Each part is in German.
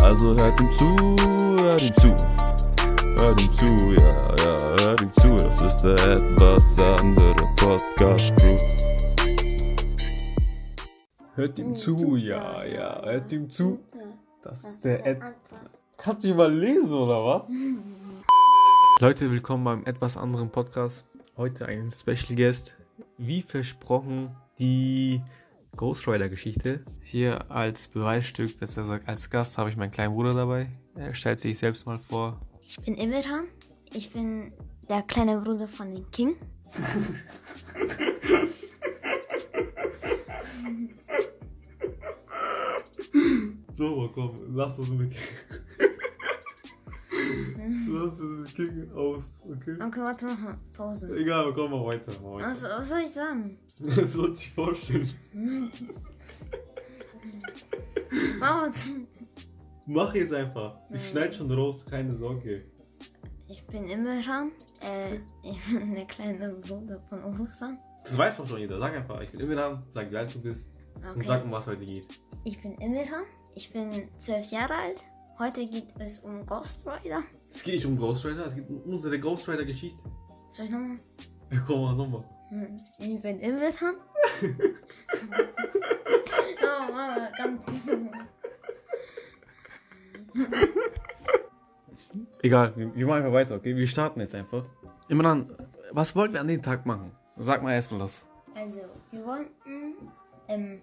Also hört ihm zu, hört ihm zu. Hört ihm zu, ja, ja, hört ihm zu. Das ist der etwas andere Podcast Crew. Hört ihm zu, ja, ja, hört ihm zu. Das ist der Ed. Kannst du mal lesen oder was? Leute, willkommen beim etwas anderen Podcast. Heute ein Special Guest. Wie versprochen, die Ghost Rider Geschichte. Hier als Beweisstück, besser gesagt als Gast, habe ich meinen kleinen Bruder dabei. Er stellt sich selbst mal vor. Ich bin Imran. Ich bin der kleine Bruder von den King. So, komm, lass uns mit Lass uns mit King aus, okay? Okay, warte, mach mal Pause. Egal, komm mal weiter. Mal weiter. Was, was soll ich sagen? Das wird sich vorstellen. Zum- Mach jetzt einfach. Ich Nein. schneid schon raus, keine Sorge. ich bin Imran. Äh, ich bin der kleine Bruder von Osan. Das weiß doch schon jeder. Sag einfach, ich bin Imran, sag wie alt du bist und sag, um was heute geht. Ich bin Imran. Ich bin zwölf Jahre alt. Heute geht es um Ghost Rider. Es geht nicht um Ghost Rider, es geht um unsere Ghost Rider Geschichte. Soll ich nochmal? Ja, komm mal, nochmal. Hm, Ich bin Imran. oh, Mama, ganz. Egal, wir, wir machen einfach weiter, okay? Wir starten jetzt einfach. Imran, was wollten wir an dem Tag machen? Sag mal erstmal das. Also, wir wollten ähm,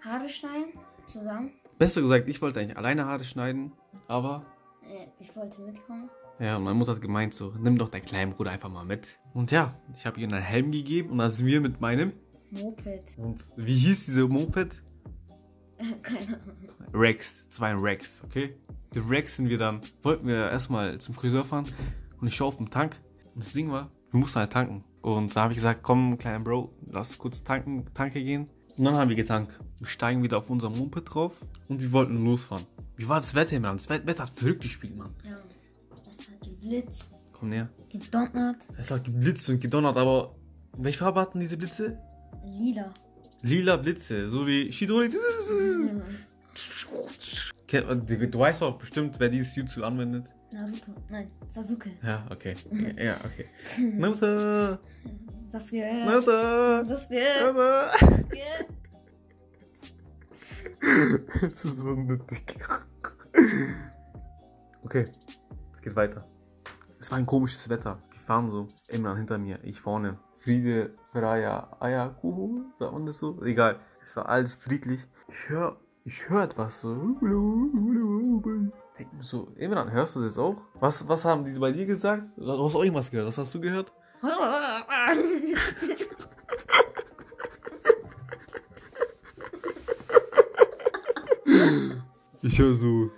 Haare schneiden zusammen. Besser gesagt, ich wollte eigentlich alleine Haare schneiden, aber ich wollte mitkommen. ja, und meine Mutter hat gemeint so, nimm doch deinen kleinen Bruder einfach mal mit. Und ja, ich habe ihm einen Helm gegeben und dann sind wir mit meinem. Moped. Und wie hieß diese Moped? Keine Ahnung. Rex, ein Rex, okay? Den Rex sind wir dann, wollten wir erstmal zum Friseur fahren und ich schaue auf den Tank und das Ding war, wir mussten halt tanken. Und da habe ich gesagt, komm, kleiner Bro, lass kurz tanken, Tanke gehen. Und dann haben wir getankt. Wir steigen wieder auf unser Moped drauf und wir wollten losfahren. Wie war das Wetter, Mann? Das Wet- Wetter hat verrückt gespielt, Mann. Ja, das hat geblitzt, Komm näher. gedonnert, Es hat geblitzt und gedonnert, aber welche Farbe hatten diese Blitze? lila. Lila Blitze, so wie Shidori. Kennt- Du weißt doch bestimmt, wer dieses Jutsu anwendet. Naruto, nein, Sasuke. Ja, okay. Ja, okay. Naruto! Sasuke. Naruto! Sasuke. Naruto! Sasuke. Das ist so nötig. Okay, es geht weiter. Es war ein komisches Wetter. Wir fahren so, immer hinter mir, ich vorne. Friede, Freya, Eierkuchen, sagt man das so? Egal, es war alles friedlich. Ich höre ich hör etwas so. Denk mir so, Imran, hörst du das auch? Was, was haben die bei dir gesagt? Du hast auch irgendwas gehört. Was hast du gehört? Ich höre so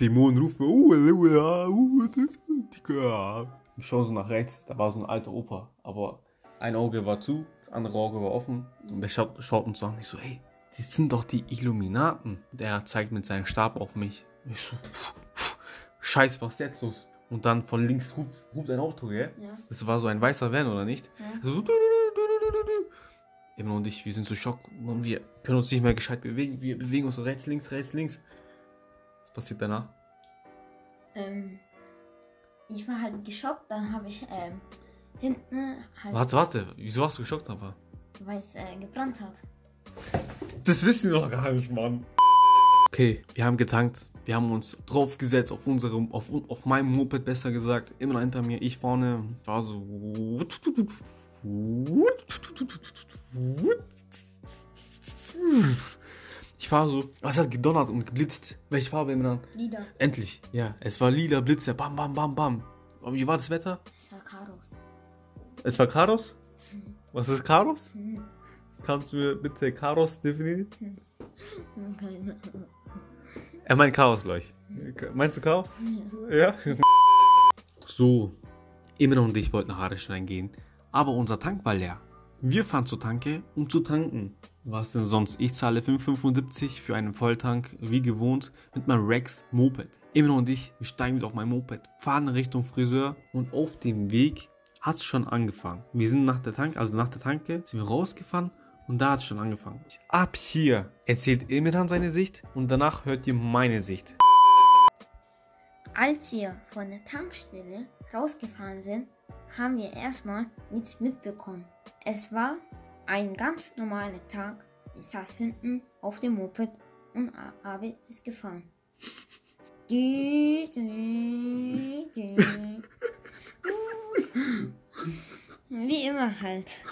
Dämonen rufen. "Oh, ja, oh, Digga." Ich schaue so nach rechts, da war so ein alter Opa, aber ein Auge war zu, das andere Auge war offen und der schaut, schaut uns so an. Ich so, hey, die sind doch die Illuminaten. Der zeigt mit seinem Stab auf mich. Ich so, scheiße, was ist jetzt los? Und dann von links hupt, hupt ein Auto, gell? Ja, Das war so ein weißer Van, oder nicht? ja. So, du, du, du, du, du, du. Emma und ich, wir sind so schockt und wir können uns nicht mehr gescheit bewegen. Wir bewegen uns so rechts, links, rechts, links. Was passiert danach? Ähm, ich war halt geschockt, dann habe ich ähm, hinten halt, Warte, warte, wieso warst du geschockt aber? weil es äh, gebrannt hat. Das wissen wir doch gar nicht, Mann. Okay, wir haben getankt. Wir haben uns draufgesetzt auf unserem, auf, auf meinem Moped besser gesagt. Immer hinter mir, ich vorne. War so. Ich war so. Was hat gedonnert und geblitzt? Welche Farbe immer dann? Lieder. Endlich. Ja, es war lila Blitze. Bam, bam, bam, bam. Aber wie war das Wetter? Es war Karos. Es war Karos? Was ist Karos? Hm, Kannst du mir bitte Karos definieren? Keine Ahnung. Er meint Chaos gleich. Meinst du Chaos? Ja. So, Imran und ich wollten nach Hareschnein gehen, aber unser Tank war leer. Wir fahren zur Tanke, um zu tanken. Was denn sonst? Ich zahle 5,75 für einen Volltank, wie gewohnt, mit meinem Rex Moped. Imran und ich, steigen wieder auf mein Moped, fahren Richtung Friseur und auf dem Weg hat es schon angefangen. Wir sind nach der Tank, also nach der Tanke, sind wir rausgefahren und da hat es schon angefangen. Ab hier erzählt Imran seine Sicht und danach hört ihr meine Sicht. Als wir von der Tankstelle rausgefahren sind, haben wir erstmal nichts mitbekommen. Es war ein ganz normaler Tag. Ich saß hinten auf dem Moped und habe es gefahren. Wie immer halt.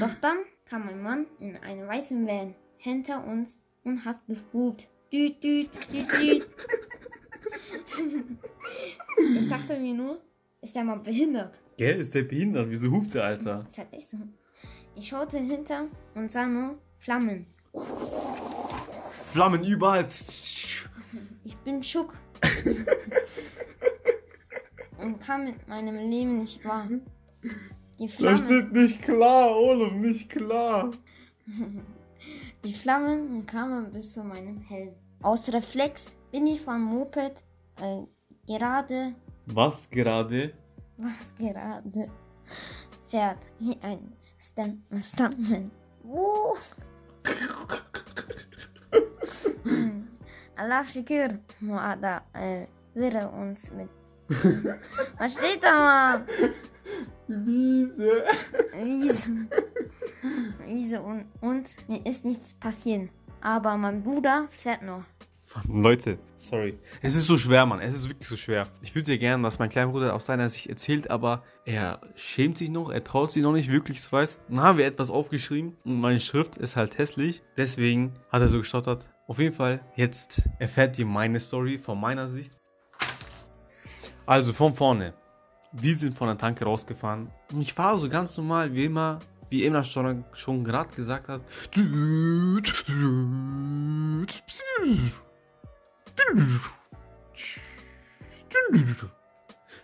Doch dann kam ein Mann in einem weißen Van hinter uns und hat düt. Ich dachte mir nur, ist der mal behindert? Gell, ist der behindert? Wieso hupt der, Alter? Ist halt echt so. Ich schaute hinter und sah nur Flammen. Flammen überall. Ich bin schock. und kam mit meinem Leben nicht wahr. Die Das Flammen, steht nicht klar, Olaf, nicht klar. die Flammen kamen bis zu meinem Helm. Aus Reflex bin ich vom Moped äh, gerade, Was gerade? Was gerade fährt, wie ein Stunt Stuntman. Uh. Allah Shikir, Muada, äh, wäre uns mit. Was steht da mal? Wiese. Wiese. Wiese und, und mir ist nichts passiert. Aber mein Bruder fährt noch. Leute, sorry. Es ist so schwer, Mann. Es ist wirklich so schwer. Ich würde dir gerne, dass mein kleiner Bruder aus seiner Sicht erzählt, aber er schämt sich noch, er traut sich noch nicht wirklich, so weißt. Dann haben wir etwas aufgeschrieben und meine Schrift ist halt hässlich. Deswegen hat er so gestottert. Auf jeden Fall, jetzt erfährt ihr meine Story von meiner Sicht. Also von vorne. Wir sind von der Tanke rausgefahren und ich war so ganz normal, wie immer, wie Emma schon, schon gerade gesagt hat.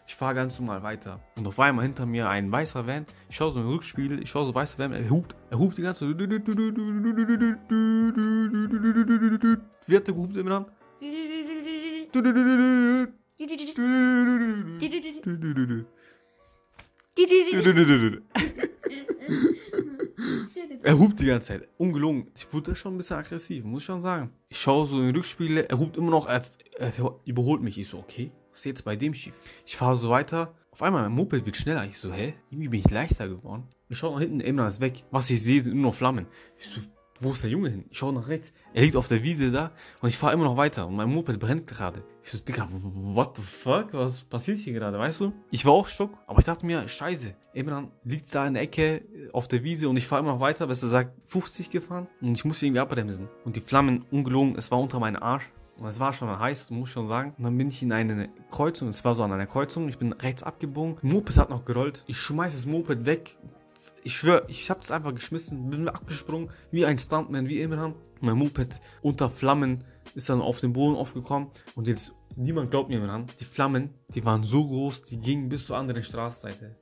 Ich fahre ganz normal weiter. Und auf einmal hinter mir ein weißer Van. Ich schaue so den Rückspiegel, ich schaue so weißer Van, er hupt, er hupt die ganze Zeit. Wie hat der gehupt immer dann? Er hupt die ganze Zeit. Ungelogen. Ich wurde schon ein bisschen aggressiv, muss ich schon sagen. Ich schaue so in den Rückspiegel, er hupt immer noch, er, er überholt mich. Ich so, okay, was ist jetzt bei dem schief? Ich fahre so weiter. Auf einmal, mein Moped wird schneller. Ich so, hä? Irgendwie bin ich leichter geworden. Ich schaue nach hinten, Emra ist weg. Was ich sehe, sind nur noch Flammen. Ich so, wo ist der Junge hin? Ich schaue nach rechts. Er liegt auf der Wiese da und ich fahre immer noch weiter und mein Moped brennt gerade. Ich so, Digga, what the fuck? Was passiert hier gerade, weißt du? Ich war auch schock, aber ich dachte mir, scheiße. Emran liegt da in der Ecke auf der Wiese und ich fahre immer noch weiter, besser gesagt 50 gefahren und ich musste irgendwie abbremsen. Und die Flammen, ungelogen, es war unter meinem Arsch. Und es war schon heiß, muss ich schon sagen. Und dann bin ich in eine Kreuzung, es war so an einer Kreuzung, ich bin rechts abgebogen. Moped hat noch gerollt. Ich schmeiß das Moped weg, ich schwöre, ich habe es einfach geschmissen, bin abgesprungen, wie ein Stuntman, wie Imran. Mein Moped unter Flammen ist dann auf den Boden aufgekommen und jetzt, niemand glaubt mir Imran, die Flammen, die waren so groß, die gingen bis zur anderen Straßenseite.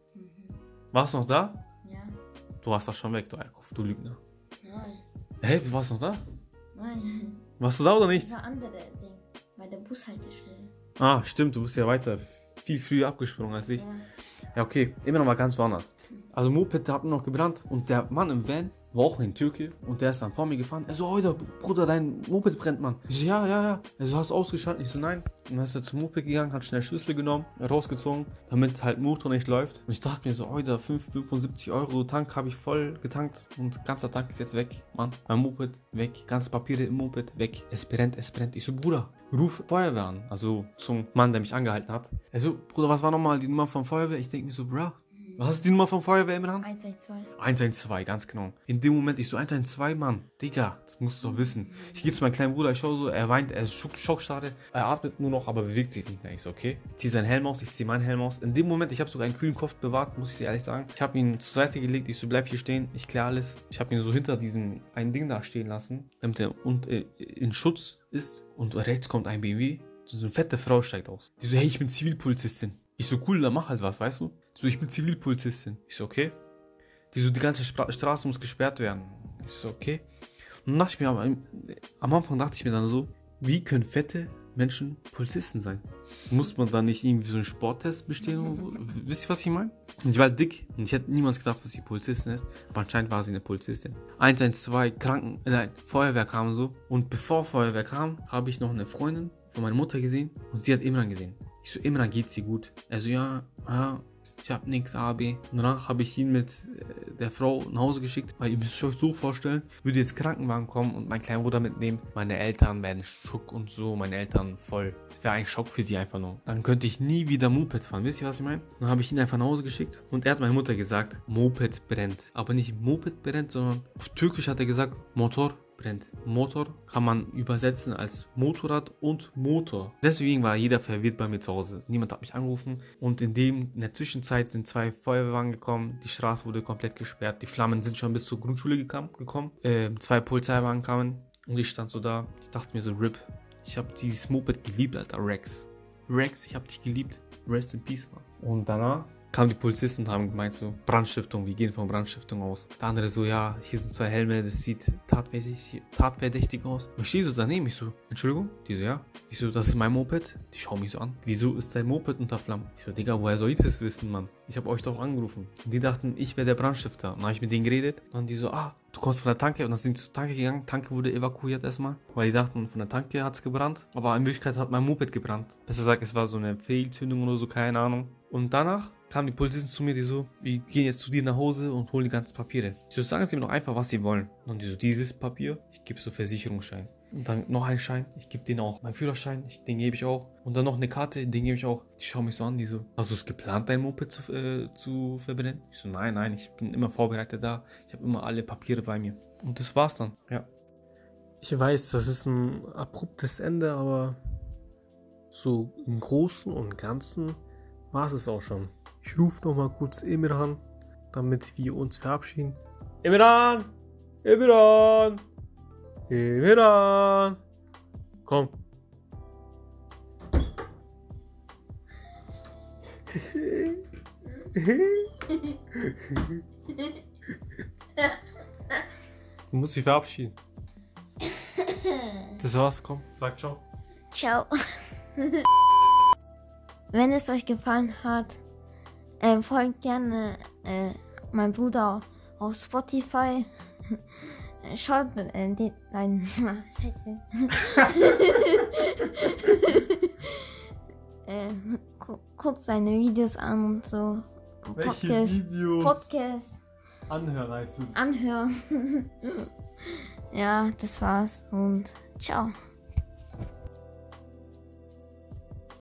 Warst du noch da? Ja, Du warst doch schon weg, du Eikhoff, du Lügner. nein, Hey, du warst noch da? nein. Warst du da oder nicht? Das war andere Ding. Bei der Bushaltestelle. Ah, stimmt, du bist ja weiter, viel früher abgesprungen als ich. Ja. Okay, immer noch mal ganz woanders. Also Moped hat nur noch gebrannt und der Mann im Van war auch ein Türke und der ist dann vor mir gefahren. Er so, heute, Bruder, dein Moped brennt, Mann. Ich so, ja, ja, ja. Er so, hast du ausgeschaltet? Ich so, nein. Und dann ist er zum Moped gegangen, hat schnell Schlüssel genommen, rausgezogen, damit halt Motor nicht läuft. Und ich dachte mir so, heute, 5, 75 Euro Tank habe ich voll getankt und ganzer Tank ist jetzt weg, Mann. Mein Moped weg, ganze Papiere im Moped weg. Es brennt, es brennt. Ich so, Bruder, ruf Feuerwehr an. Also zum Mann, der mich angehalten hat. Er so, Bruder, was war nochmal die Nummer von Feuerwehr? Ich denke mir so, bra, Was ist die Nummer vom Feuerwehr, Imran? 112. 112, ganz genau. In dem Moment, ich so 112, Mann. Digga, das musst du doch wissen. Ich gehe zu meinem kleinen Bruder, ich schaue so, er weint, er ist schock, schockstarre, er atmet nur noch, aber bewegt sich nicht mehr. Ich so, okay. Ich ziehe seinen Helm aus, ich ziehe meinen Helm aus. In dem Moment, ich habe sogar einen kühlen Kopf bewahrt, muss ich dir ehrlich sagen. Ich habe ihn zur Seite gelegt, ich so, bleib hier stehen, ich kläre alles. Ich habe ihn so hinter diesem einen Ding da stehen lassen, damit er und, äh, in Schutz ist. Und rechts kommt ein BMW, so eine fette Frau steigt aus. Die so, hey, ich bin Zivilpolizistin. Ich so, cool, dann mach halt was, weißt du? So, ich bin Zivilpolizistin. Ich so, okay. Die so, die ganze Spra Straße muss gesperrt werden. Ich so, okay. Und dachte ich mir, am Anfang dachte ich mir dann so, wie können fette Menschen Polizisten sein? Muss man da nicht irgendwie so einen Sporttest bestehen oder so? Wisst ihr, was ich meine? Und ich war halt dick und ich hätte niemals gedacht, dass sie Polizistin ist. Aber anscheinend war sie eine Polizistin. 112, Kranken, nein, Feuerwehr kam so. Und bevor Feuerwehr kam, habe ich noch eine Freundin von meiner Mutter gesehen und sie hat Imran gesehen. Ich so, Imran, geht's dir gut? Er so, ja, ja, ich hab nix, AB. Und danach habe ich ihn mit äh, der Frau nach Hause geschickt, weil ihr müsst euch so vorstellen, würde jetzt Krankenwagen kommen und mein kleiner Bruder mitnehmen. Meine Eltern werden Schock und so, meine Eltern voll. Es wäre ein Schock für sie einfach nur. Dann könnte ich nie wieder Moped fahren. Wisst ihr, was ich meine? Dann habe ich ihn einfach nach Hause geschickt und er hat meine Mutter gesagt, Moped brennt. Aber nicht Moped brennt, sondern auf Türkisch hat er gesagt, Motor brennt. Motor kann man übersetzen als Motorrad und Motor. Deswegen war jeder verwirrt bei mir zu Hause. Niemand hat mich angerufen und in dem in der Zwischenzeit sind zwei Feuerwehrwagen gekommen. Die Straße wurde komplett gesperrt. Die Flammen sind schon bis zur Grundschule gekommen. Äh, zwei Polizeiwagen kamen und ich stand so da. Ich dachte mir so, RIP. Ich habe dieses Moped geliebt, Alter. Rex. Rex, ich habe dich geliebt. Rest in Peace, Mann. Und danach kamen die Polizisten und haben gemeint so, Brandstiftung, wir gehen von Brandstiftung aus. Der andere so, ja, hier sind zwei Helme, das sieht tatverdächtig, aus. Und ich stehe so daneben, ich so, Entschuldigung? Die so, ja. Ich so, das ist mein Moped. Die schauen mich so an. Wieso ist dein Moped unter Flammen? Ich so, Digga, woher soll ich das wissen, Mann? Ich habe euch doch angerufen. Und die dachten, ich wäre der Brandstifter. Und dann habe ich mit denen geredet. Und die so, ah, du kommst von der Tanke. Und dann sind sie zur Tanke gegangen. Tanke wurde evakuiert erstmal. Weil die dachten, von der Tanke hat es gebrannt. Aber in Wirklichkeit hat mein Moped gebrannt. Besser gesagt, es war so eine Fehlzündung oder so, keine Ahnung. Und danach kamen die Polizisten zu mir, die so, wir gehen jetzt zu dir nach Hause und holen die ganzen Papiere. Ich so, sagen Sie mir doch einfach, was Sie wollen. Und die so, dieses Papier, ich gebe so Versicherungsschein. Und dann noch ein Schein, ich gebe den auch. Mein Führerschein, ich, den gebe ich auch. Und dann noch eine Karte, den gebe ich auch. Die schauen mich so an, die so, hast du es geplant, dein Moped zu, äh, zu verbrennen? Ich so, nein, nein, ich bin immer vorbereitet da. Ich habe immer alle Papiere bei mir. Und das war's dann, ja. Ich weiß, das ist ein abruptes Ende, aber so im Großen und Ganzen war es auch schon. Ich rufe nochmal kurz Imran, damit wir uns verabschieden. Imran! Komm. Du musst dich verabschieden. Das war's, komm, sag ciao. Ciao. Wenn es euch gefallen hat, äh, folgt gerne äh, mein Bruder auf Spotify. Schaut äh, den, nein, scheiße. äh, gu guckt seine Videos an und so. Welche Podcast, Videos? Podcast Anhören heißt es. anhören. ja, das war's und ciao.